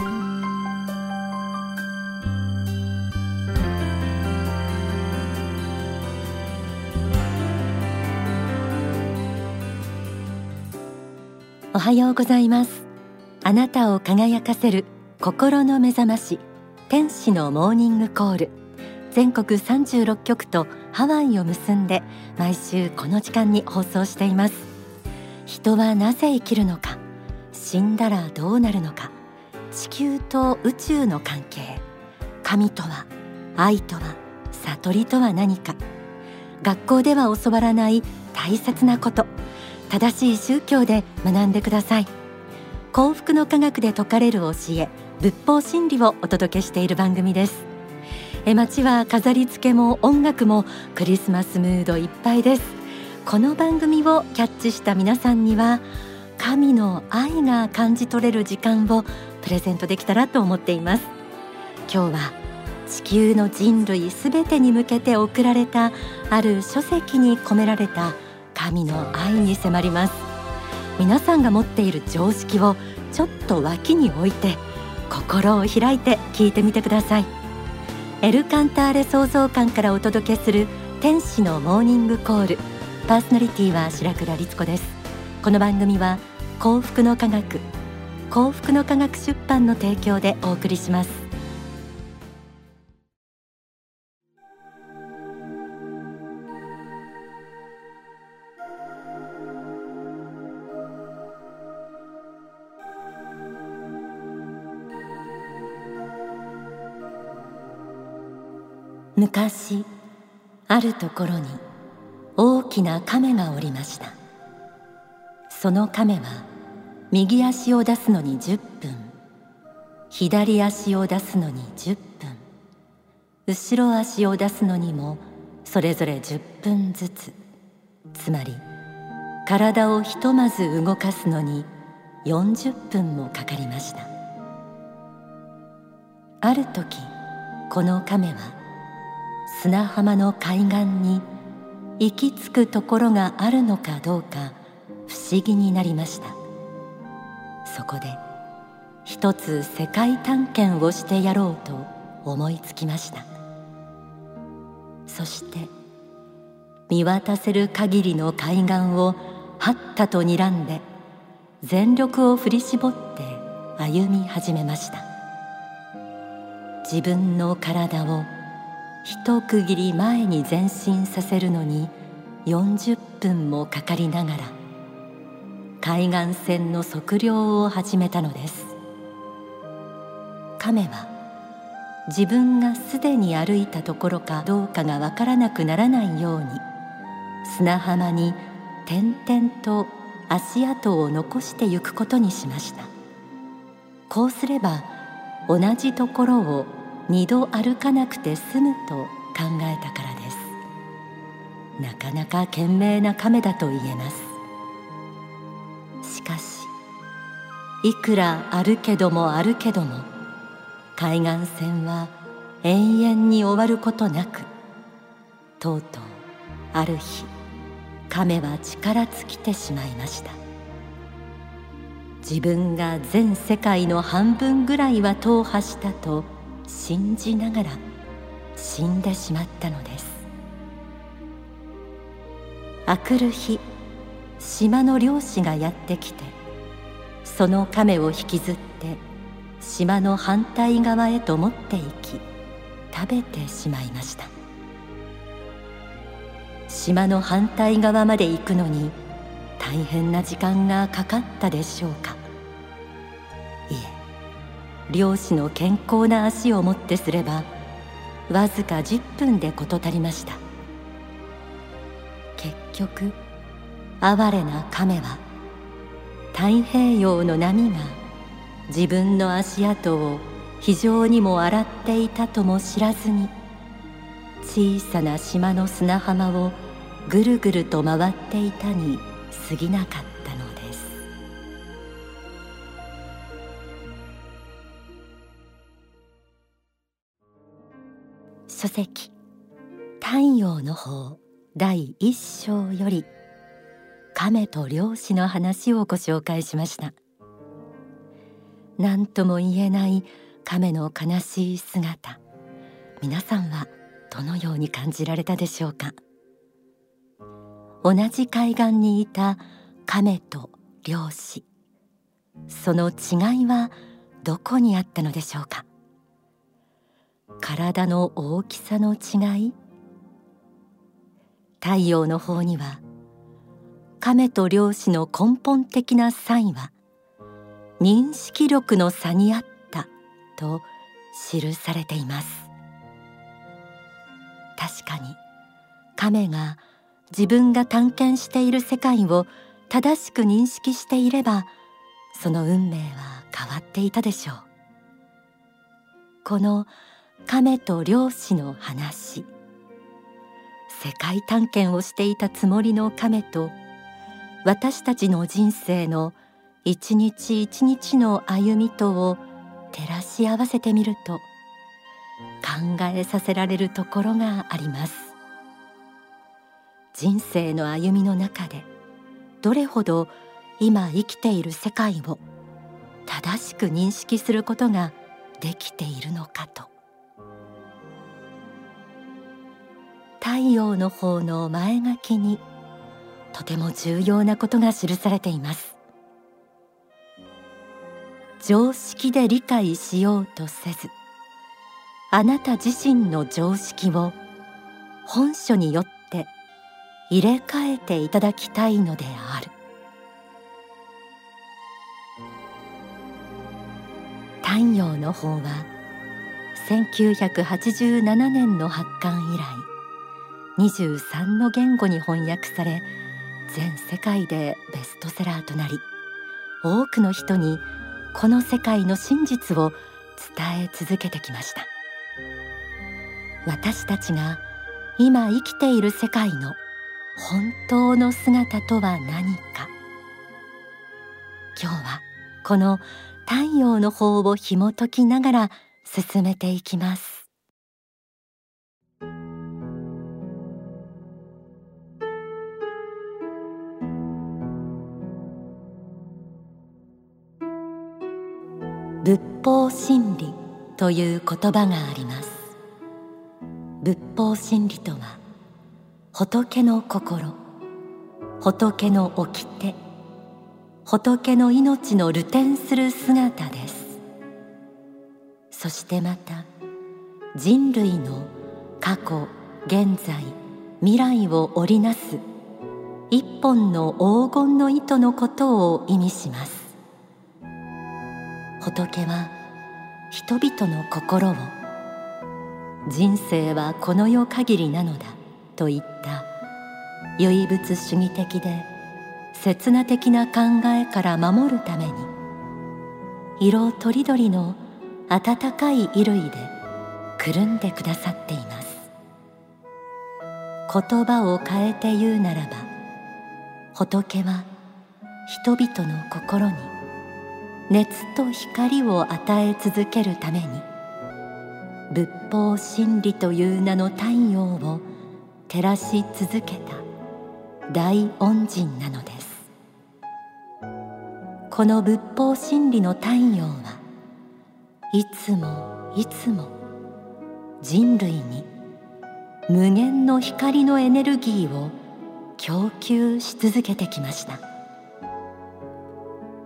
おはようございます。あなたを輝かせる心の目覚まし天使のモーニングコール。全国36局とハワイを結んで毎週この時間に放送しています。人はなぜ生きるのか死んだらどうなるのか地球と宇宙の関係。神とは愛とは悟りとは何か。学校では教わらない大切なこと。正しい宗教で学んでください。幸福の科学で説かれる教え仏法真理をお届けしている番組です。え街は飾り付けも音楽もクリスマスムードいっぱいです。この番組をキャッチした皆さんには神の愛が感じ取れる時間をプレゼントできたらと思っています。今日は地球の人類すべてに向けて贈られたある書籍に込められた神の愛に迫ります。皆さんが持っている常識をちょっと脇に置いて心を開いて聞いてみてください。エルカンターレ創造館からお届けする天使のモーニングコール。パーソナリティは白倉律子です。この番組は幸福の科学幸福の科学出版の提供でお送りします。昔あるところに大きな亀がおりました。その亀は右足を出すのに10分。左足を出すのに10分。後ろ足を出すのにもそれぞれ10分ずつ。つまり体をひとまず動かすのに40分もかかりました。ある時この亀は砂浜の海岸に行き着くところがあるのかどうか不思議になりました。そこで一つ世界探検をしてやろうと思いつきました。そして見渡せる限りの海岸をはったと睨んで全力を振り絞って歩み始めました。自分の体を一区切り前に前進させるのに40分もかかりながら海岸線の測量を始めたのです。亀は自分がすでに歩いたところかどうかがわからなくならないように砂浜に点々と足跡を残してゆくことにしました。こうすれば同じところを二度歩かなくて済むと考えたからです。なかなか賢明な亀だと言えます。いくらあるけどもあるけども海岸線は永遠に終わることなくとうとうある日亀は力尽きてしまいました。自分が全世界の半分ぐらいは踏破したと信じながら死んでしまったのです。あくる日島の漁師がやってきてその亀を引きずって島の反対側へと持っていき食べてしまいました。島の反対側まで行くのに大変な時間がかかったでしょうか。いえ漁師の健康な足をもってすればわずか10分で事足りました。結局哀れな亀は太平洋の波が自分の足跡を非常にも洗っていたとも知らずに小さな島の砂浜をぐるぐると回っていたに過ぎなかったのです。書籍太陽の方第一章より亀と漁師の話をご紹介しました。何とも言えない亀の悲しい姿。皆さんはどのように感じられたでしょうか？同じ海岸にいた亀と漁師。その違いはどこにあったのでしょうか？体の大きさの違い？太陽の方には亀と漁師の根本的な差異は認識力の差にあったと記されています。確かに亀が自分が探検している世界を正しく認識していればその運命は変わっていたでしょう。この亀と漁師の話世界探検をしていたつもりの亀と私たちの人生の一日一日の歩みとを照らし合わせてみると考えさせられるところがあります。人生の歩みの中でどれほど今生きている世界を正しく認識することができているのかと。太陽の方の前書きにとても重要なことが記されています。常識で理解しようとせずあなた自身の常識を本書によって入れ替えていただきたいのである。太陽の方は1987年の発刊以来23の言語に翻訳され全世界でベストセラーとなり多くの人にこの世界の真実を伝え続けてきました。私たちが今生きている世界の本当の姿とは何か。今日はこの太陽の方を紐解きながら進めていきます。仏法真理という言葉があります。仏法真理とは仏の心仏の掟仏の命の流転する姿です。そしてまた人類の過去現在未来を織りなす一本の黄金の糸のことを意味します。仏は人々の心を人生はこの世限りなのだといった。唯物主義的で刹那的な考えから守るために色とりどりの暖かい衣類でくるんでくださっています。言葉を変えて言うならば仏は人々の心に熱と光を与え続けるために仏法真理という名の太陽を照らし続けた大恩人なのです。この仏法真理の太陽はいつもいつも人類に無限の光のエネルギーを供給し続けてきました。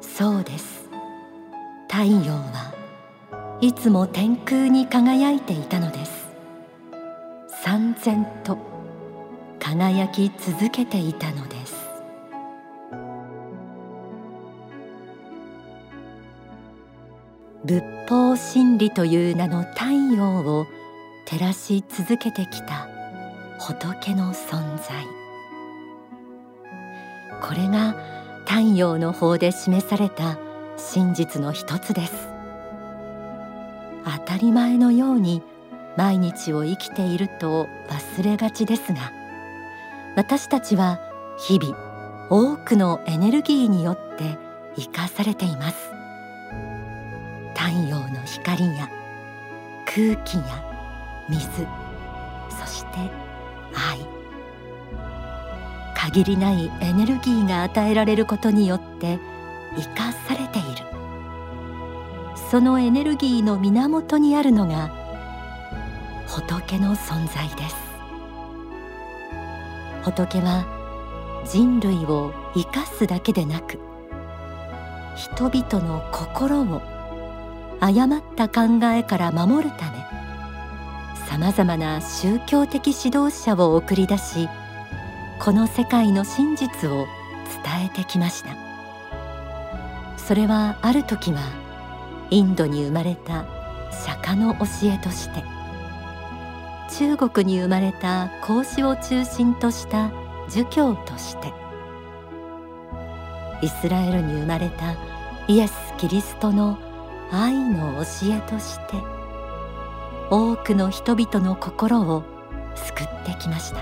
そうです。太陽はいつも天空に輝いていたのです。三千と輝き続けていたのです。仏法真理という名の太陽を照らし続けてきた仏の存在。これが太陽の方で示された真実の一つです。当たり前のように毎日を生きていると忘れがちですが私たちは日々多くのエネルギーによって生かされています。太陽の光や空気や水そして愛。限りないエネルギーが与えられることによって生かされている。そのエネルギーの源にあるのが仏の存在です。仏は人類を生かすだけでなく人々の心を誤った考えから守るためさまざまな宗教的指導者を送り出しこの世界の真実を伝えてきました。それはある時はインドに生まれた釈迦の教えとして。中国に生まれた孔子を中心とした儒教として。イスラエルに生まれたイエス・キリストの愛の教えとして。多くの人々の心を救ってきました。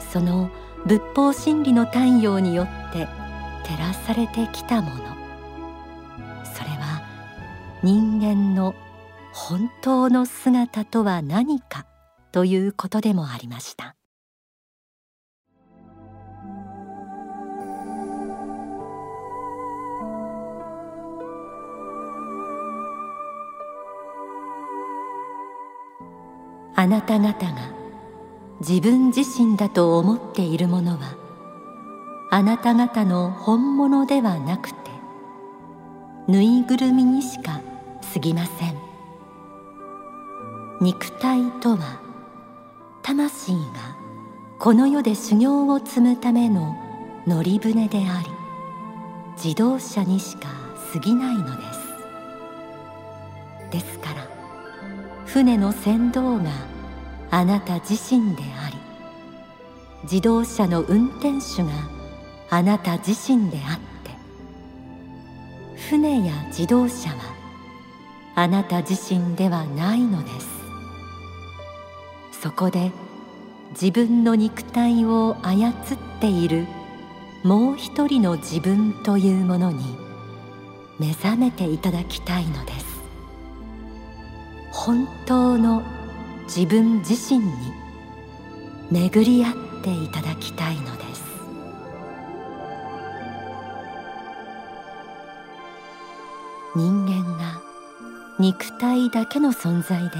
その仏法真理の太陽によって照らされてきたもの。それは人間の本当の姿とは何かということでもありました。あなた方が自分自身だと思っているものはあなた方の本物ではなくてぬいぐるみにしか過ぎません。肉体とは魂がこの世で修行を積むための乗り船であり自動車にしか過ぎないのです。ですから船の船頭があなた自身であり自動車の運転手があなた自身であって。船や自動車はあなた自身ではないのです。そこで自分の肉体を操っているもう一人の自分というものに目覚めていただきたいのです。本当の自分自身に巡り合っていただきたいのです。人間が肉体だけの存在で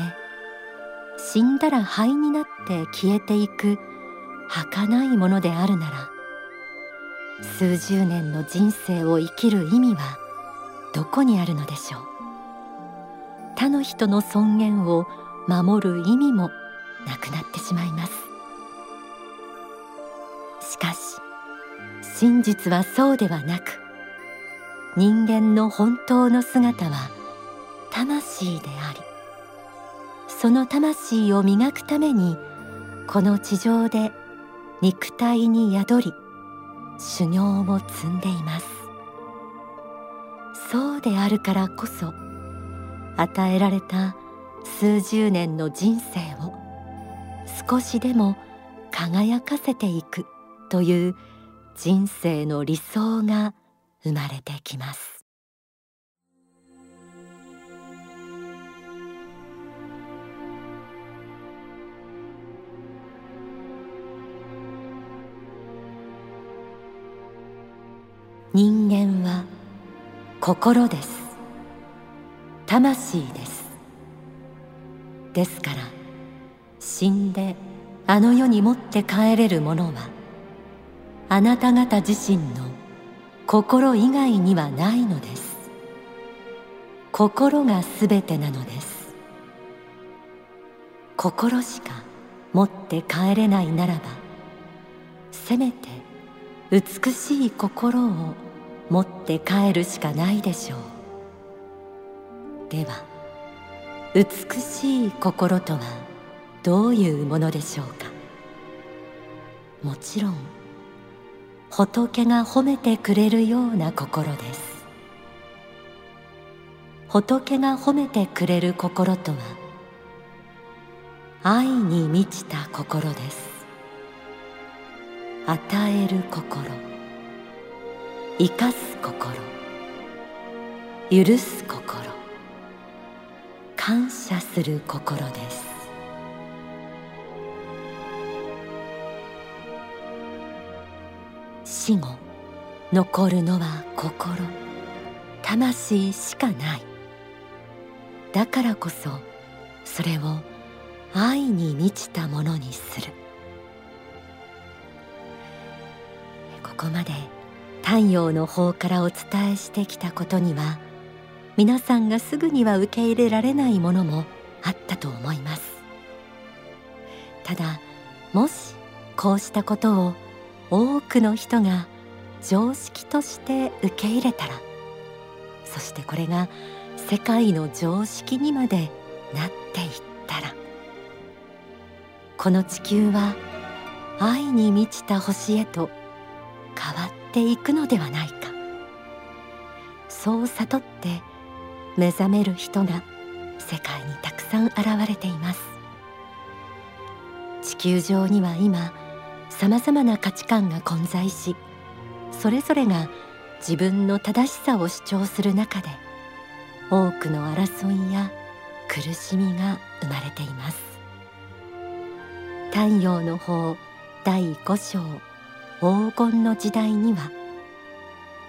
死んだら灰になって消えていく儚いものであるなら数十年の人生を生きる意味はどこにあるのでしょう？他の人の尊厳を守る意味もなくなってしまいます。しかし真実はそうではなく人間の本当の姿は魂でありその魂を磨くためにこの地上で肉体に宿り修行を積んでいます。そうであるからこそ与えられた数十年の人生を少しでも輝かせていくという人生の理想が生まれてきます。人間は心です。魂です。ですから死んであの世に持って帰れるものはあなた方自身の心以外にはないのです。心がすべてなのです。心しか持って帰れないならばせめて美しい心を持って帰るしかないでしょう。では美しい心とはどういうものでしょうか。もちろん仏が褒めてくれるような心です。仏が褒めてくれる心とは愛に満ちた心です。与える心生かす心許す心感謝する心です。死後残るのは心。魂しかない。だからこそそれを愛に満ちたものにする。ここまで太陽の方からお伝えしてきたことには皆さんがすぐには受け入れられないものもあったと思います。ただもしこうしたことを多くの人が常識として受け入れたらそしてこれが世界の常識にまでなっていったらこの地球は愛に満ちた星へと変わっていくのではないか。そう悟って目覚める人が世界にたくさん現れています。地球上には今さまざまな価値観が混在しそれぞれが自分の正しさを主張する中で多くの争いや苦しみが生まれています。太陽の方第5章黄金の時代には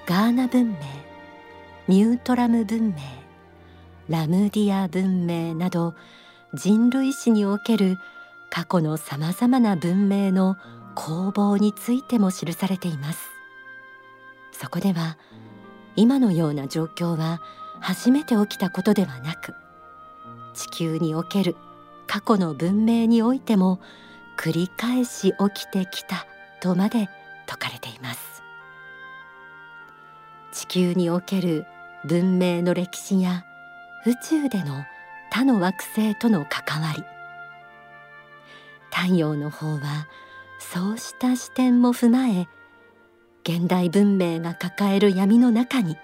ガーナ文明ミュートラム文明ラムディア文明など人類史における過去のさまざまな文明の攻防についても記されています。そこでは今のような状況は初めて起きたことではなく地球における過去の文明においても繰り返し起きてきたとまで説かれています。地球における文明の歴史や宇宙での他の惑星との関わり太陽の方はそうした視点も踏まえ現代文明が抱える闇の中に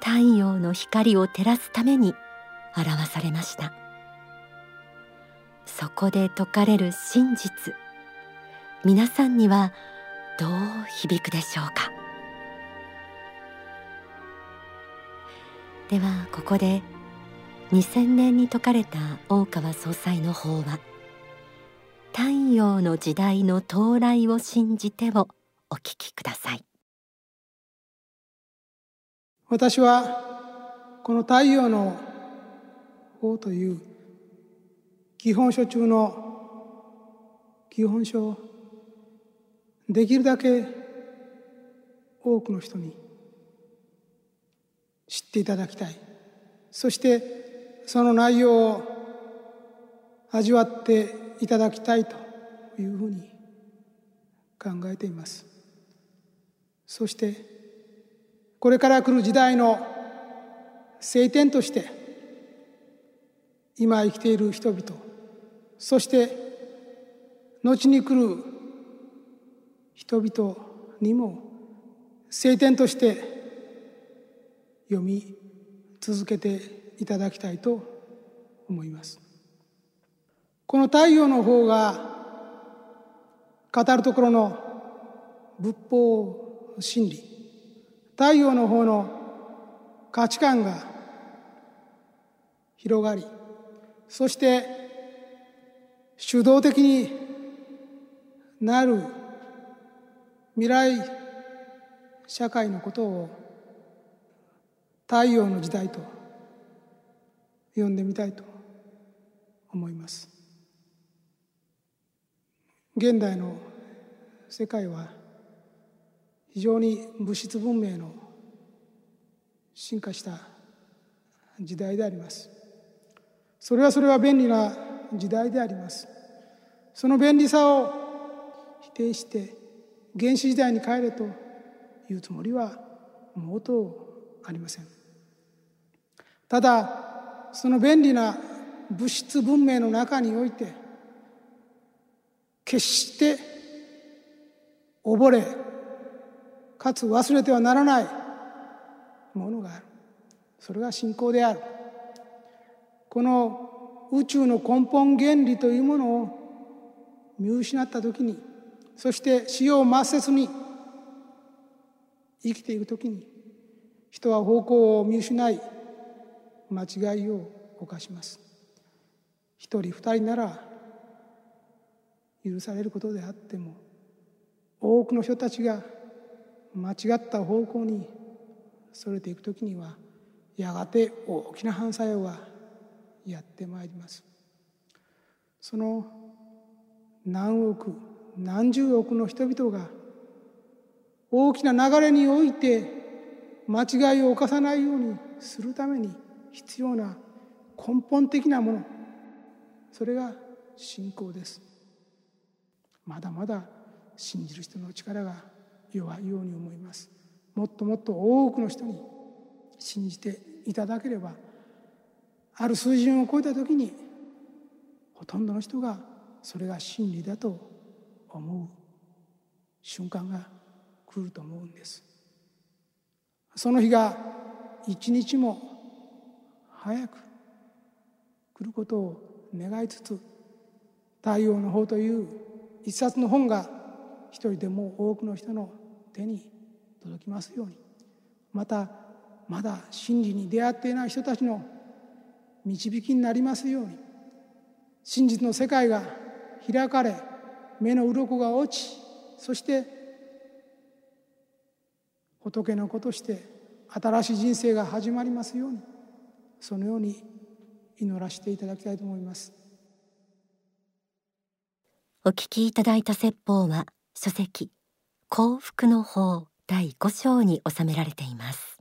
太陽の光を照らすために表されました。そこで説かれる真実皆さんにはどう響くでしょうか？ではここで2000年に説かれた大川総裁の法話太陽の時代の到来を信じてをお聞きください。私はこの太陽の法という基本書中の基本書をできるだけ多くの人に知っていただきたい。そしてその内容を味わっていただきたいというふうに考えています。そしてこれから来る時代の聖典として今生きている人々そして後に来る人々にも聖典として読み続けていただきたいと思います。この太陽の方が語るところの仏法真理太陽の方の価値観が広がりそして主導的になる未来社会のことを太陽の時代と呼んでみたいと思います現代の世界は非常に物質文明の進化した時代であります。それはそれは便利な時代であります。その便利さを否定して原始時代に帰れというつもりは毛頭ありません。ただその便利な物質文明の中において決して溺れかつ忘れてはならないものがある。それが信仰である。この宇宙の根本原理というものを見失った時にそして死を抹殺に生きていく時に人は方向を見失い間違いを犯します。一人二人なら許されることであっても多くの人たちが間違った方向にそれていく時にはやがて大きな反作用がやってまいります。その何億何十億の人々が大きな流れにおいて間違いを犯さないようにするために必要な根本的なものそれが信仰です。まだまだ信じる人の力が弱いように思います。もっともっと多くの人に信じていただければある水準を超えた時にほとんどの人がそれが真理だと思う瞬間が来ると思うんです。その日が一日も早く来ることを願いつつ太陽の方という一冊の本が一人でも多くの人の手に届きますように。またまだ真理に出会っていない人たちの導きになりますように。真実の世界が開かれ目の鱗が落ちそして仏の子として新しい人生が始まりますように。そのように祈らせていただきたいと思います。お聞きいただいた説法は書籍幸福の法第5章に収められています。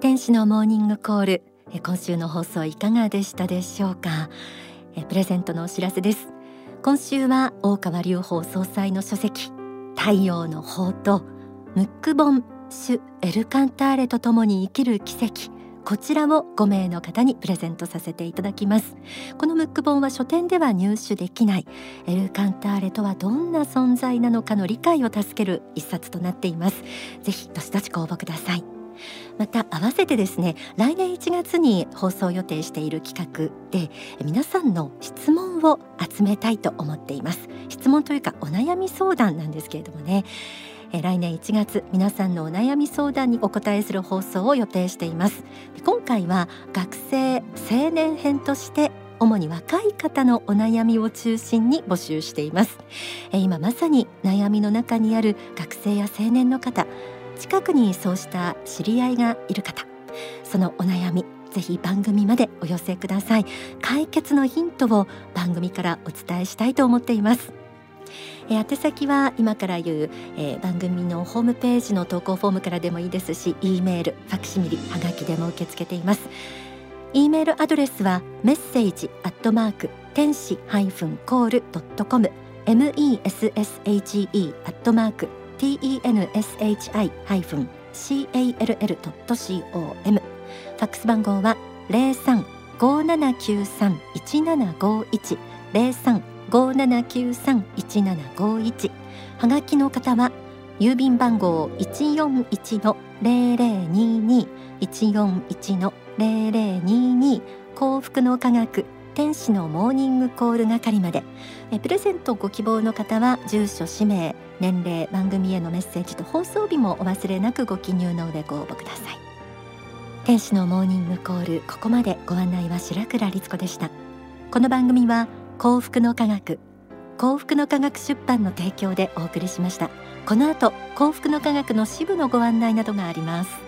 天使のモーニングコール今週の放送いかがでしたでしょうか？プレゼントのお知らせです。今週は大川隆法総裁の書籍太陽の法とムックボンシュエルカンターレとともに生きる奇跡。こちらを5名の方にプレゼントさせていただきます。このムック本は書店では入手できない。エルカンターレとはどんな存在なのかの理解を助ける一冊となっています。ぜひどしどしご応募ください。また合わせてですね来年1月に放送予定している企画で皆さんの質問を集めたいと思っています。質問というかお悩み相談なんですけれどもね。来年1月皆さんのお悩み相談にお答えする放送を予定しています。今回は学生青年編として主に若い方のお悩みを中心に募集しています。今まさに悩みの中にある学生や青年の方近くにそうした知り合いがいる方そのお悩みぜひ番組までお寄せください。解決のヒントを番組からお伝えしたいと思っています。え宛先は今から言う、えー、番組のホームページの投稿フォームからでもいいですし E メールファクシミリはがきでも受け付けています。E メールアドレスはメッセージアットマーク天使ハイフンコールドットコム。message アットマーク tenshi ハイフン call.com ファックス番号は零三五七九三一七五一。零三五七九三一七五一。はがきの方は郵便番号一四一の零零二二。一四一の零零二二。幸福の科学天使のモーニングコール係まで。えプレゼントご希望の方は住所氏名年齢番組へのメッセージと放送日もお忘れなくご記入の上ご応募ください。天使のモーニングコールここまでご案内は白倉律子でした。この番組は幸福の科学。幸福の科学出版の提供でお送りしました。この後幸福の科学の支部のご案内などがあります。